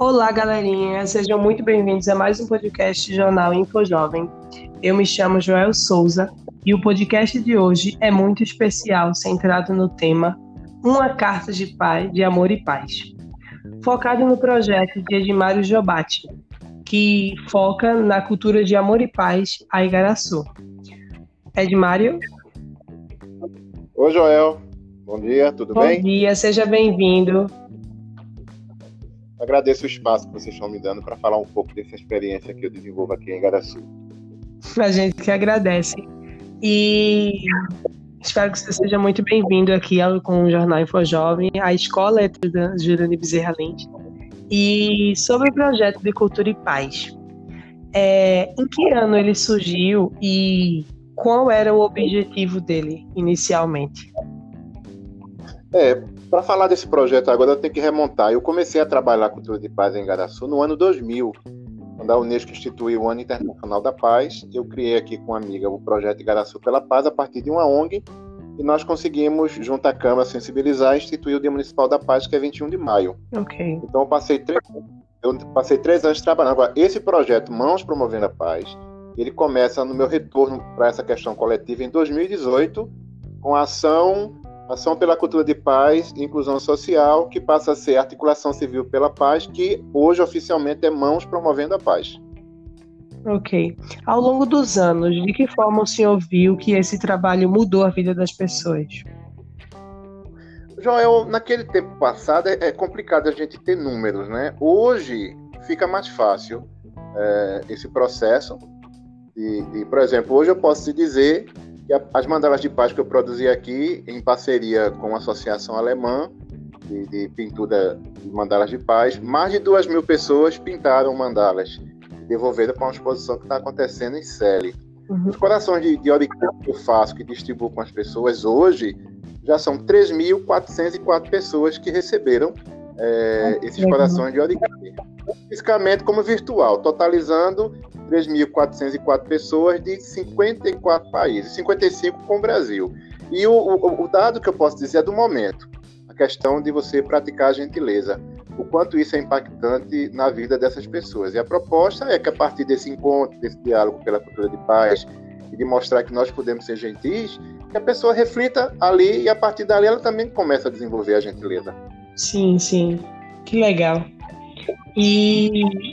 Olá, galerinha. Sejam muito bem-vindos a mais um podcast Jornal Info Jovem. Eu me chamo Joel Souza e o podcast de hoje é muito especial, centrado no tema Uma Carta de Pai, de Amor e Paz, focado no projeto de Edmário Jobati, que foca na cultura de amor e paz a Igaraçu. Edmário? Oi, Joel. Bom dia, tudo Bom bem? Bom dia, seja bem-vindo. Agradeço o espaço que vocês estão me dando para falar um pouco dessa experiência que eu desenvolvo aqui em Igaraçu. A gente que agradece. E espero que você seja muito bem-vindo aqui com o Jornal Info Jovem, a escola é da Jurani Bezerra Lente. E sobre o projeto de Cultura e Paz. É, em que ano ele surgiu e qual era o objetivo dele inicialmente? É, para falar desse projeto agora eu tenho que remontar. Eu comecei a trabalhar a cultura de paz em Igaraçu no ano 2000, quando a Unesco instituiu o Ano Internacional da Paz. Eu criei aqui com uma amiga o projeto Igaraçu pela Paz a partir de uma ONG e nós conseguimos, junto à Câmara, sensibilizar e instituir o Dia Municipal da Paz, que é 21 de maio. Ok. Então eu passei três, eu passei três anos trabalhando. Agora, esse projeto Mãos Promovendo a Paz, ele começa no meu retorno para essa questão coletiva em 2018, com a ação Ação pela Cultura de Paz e Inclusão Social, que passa a ser Articulação Civil pela Paz, que hoje oficialmente é Mãos Promovendo a Paz. Ok. Ao longo dos anos, de que forma o senhor viu que esse trabalho mudou a vida das pessoas? Joel, naquele tempo passado é complicado a gente ter números, né? Hoje fica mais fácil é, esse processo. De, de, por exemplo, hoje eu posso te dizer que as mandalas de paz que eu produzi aqui, em parceria com a Associação Alemã de, de Pintura de Mandalas de Paz, mais de duas mil pessoas pintaram mandalas devolvidas para uma exposição que está acontecendo em Celi. Uhum. Os corações de, de origami que eu faço, que distribuo com as pessoas hoje, já são 3.404 pessoas que receberam é, esses corações de origami. Fisicamente como virtual, totalizando 3.404 pessoas de 54 países, 55 com o Brasil. E o, o, o, dado que eu posso dizer é do momento, a questão de você praticar a gentileza, o quanto isso é impactante na vida dessas pessoas. E a proposta é que a partir desse encontro, desse diálogo pela cultura de paz, e de mostrar que nós podemos ser gentis, que a pessoa reflita ali e a partir dali ela também começa a desenvolver a gentileza. Sim, sim. Que legal. E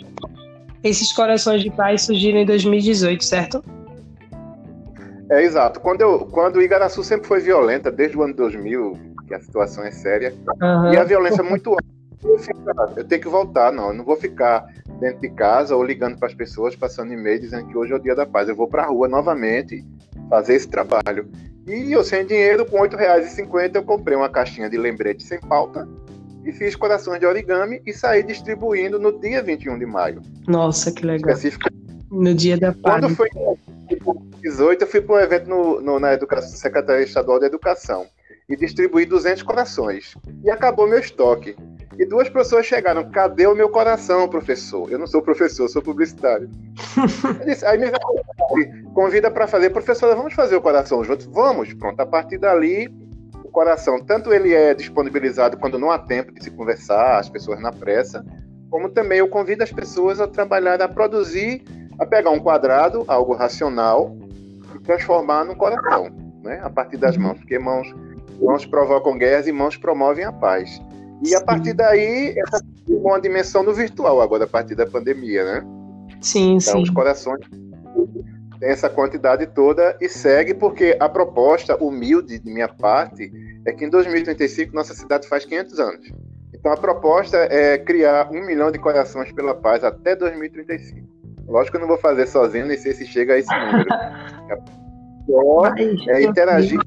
esses corações de paz surgiram em 2018, certo? É, exato. Quando, eu, quando o Igaraçu sempre foi violenta, desde o ano 2000, que a situação é séria, uhum. e a violência é muito alta. Eu tenho que voltar, não. Eu não vou ficar dentro de casa ou ligando para as pessoas, passando e-mail dizendo que hoje é o dia da paz. Eu vou para a rua novamente fazer esse trabalho. E eu sem dinheiro, com R$ 8,50, eu comprei uma caixinha de lembrete sem pauta e fiz corações de origami e saí distribuindo no dia 21 de maio. Nossa, que legal. No dia da. Quando foi em 18, eu fui para um evento no, no, na educação, Secretaria Estadual de Educação e distribuí 200 corações. E acabou meu estoque. E duas pessoas chegaram, cadê o meu coração, professor? Eu não sou professor, sou publicitário. disse, aí me convida para fazer, professora, vamos fazer o coração juntos? Vamos, pronto. A partir dali, coração, tanto ele é disponibilizado quando não há tempo de se conversar, as pessoas na pressa, como também eu convido as pessoas a trabalhar, a produzir, a pegar um quadrado, algo racional, e transformar num coração, né? a partir das mãos, porque mãos, mãos provocam guerras e mãos promovem a paz. E a partir daí, essa uma dimensão no virtual agora, a partir da pandemia, né? Sim, então, sim. os corações tem essa quantidade toda e segue porque a proposta humilde de minha parte é que em 2035 nossa cidade faz 500 anos. Então a proposta é criar um milhão de corações pela paz até 2035. Lógico que eu não vou fazer sozinho, nem sei se chega a esse número. é, é interagir.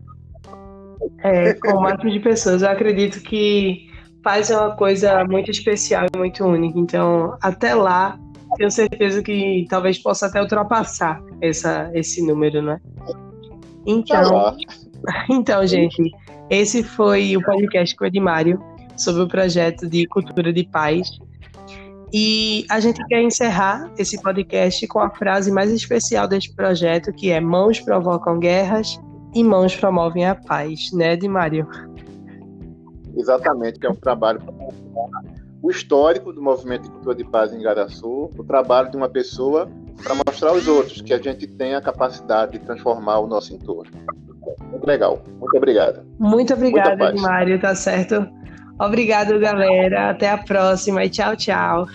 É, com o máximo de pessoas. Eu acredito que paz é uma coisa muito especial e muito única. Então, até lá, tenho certeza que talvez possa até ultrapassar essa, esse número, né? Então, então, gente, esse foi o podcast com o Edmário sobre o projeto de cultura de paz. E a gente quer encerrar esse podcast com a frase mais especial deste projeto, que é mãos provocam guerras e mãos promovem a paz, né, Edmário? Exatamente, que é um trabalho o histórico do movimento de cultura de paz em Garaçu, o trabalho de uma pessoa para mostrar aos outros que a gente tem a capacidade de transformar o nosso entorno. Muito legal. Muito obrigado. Muito obrigada, Mário, tá certo? Obrigado, galera. Até a próxima e tchau, tchau.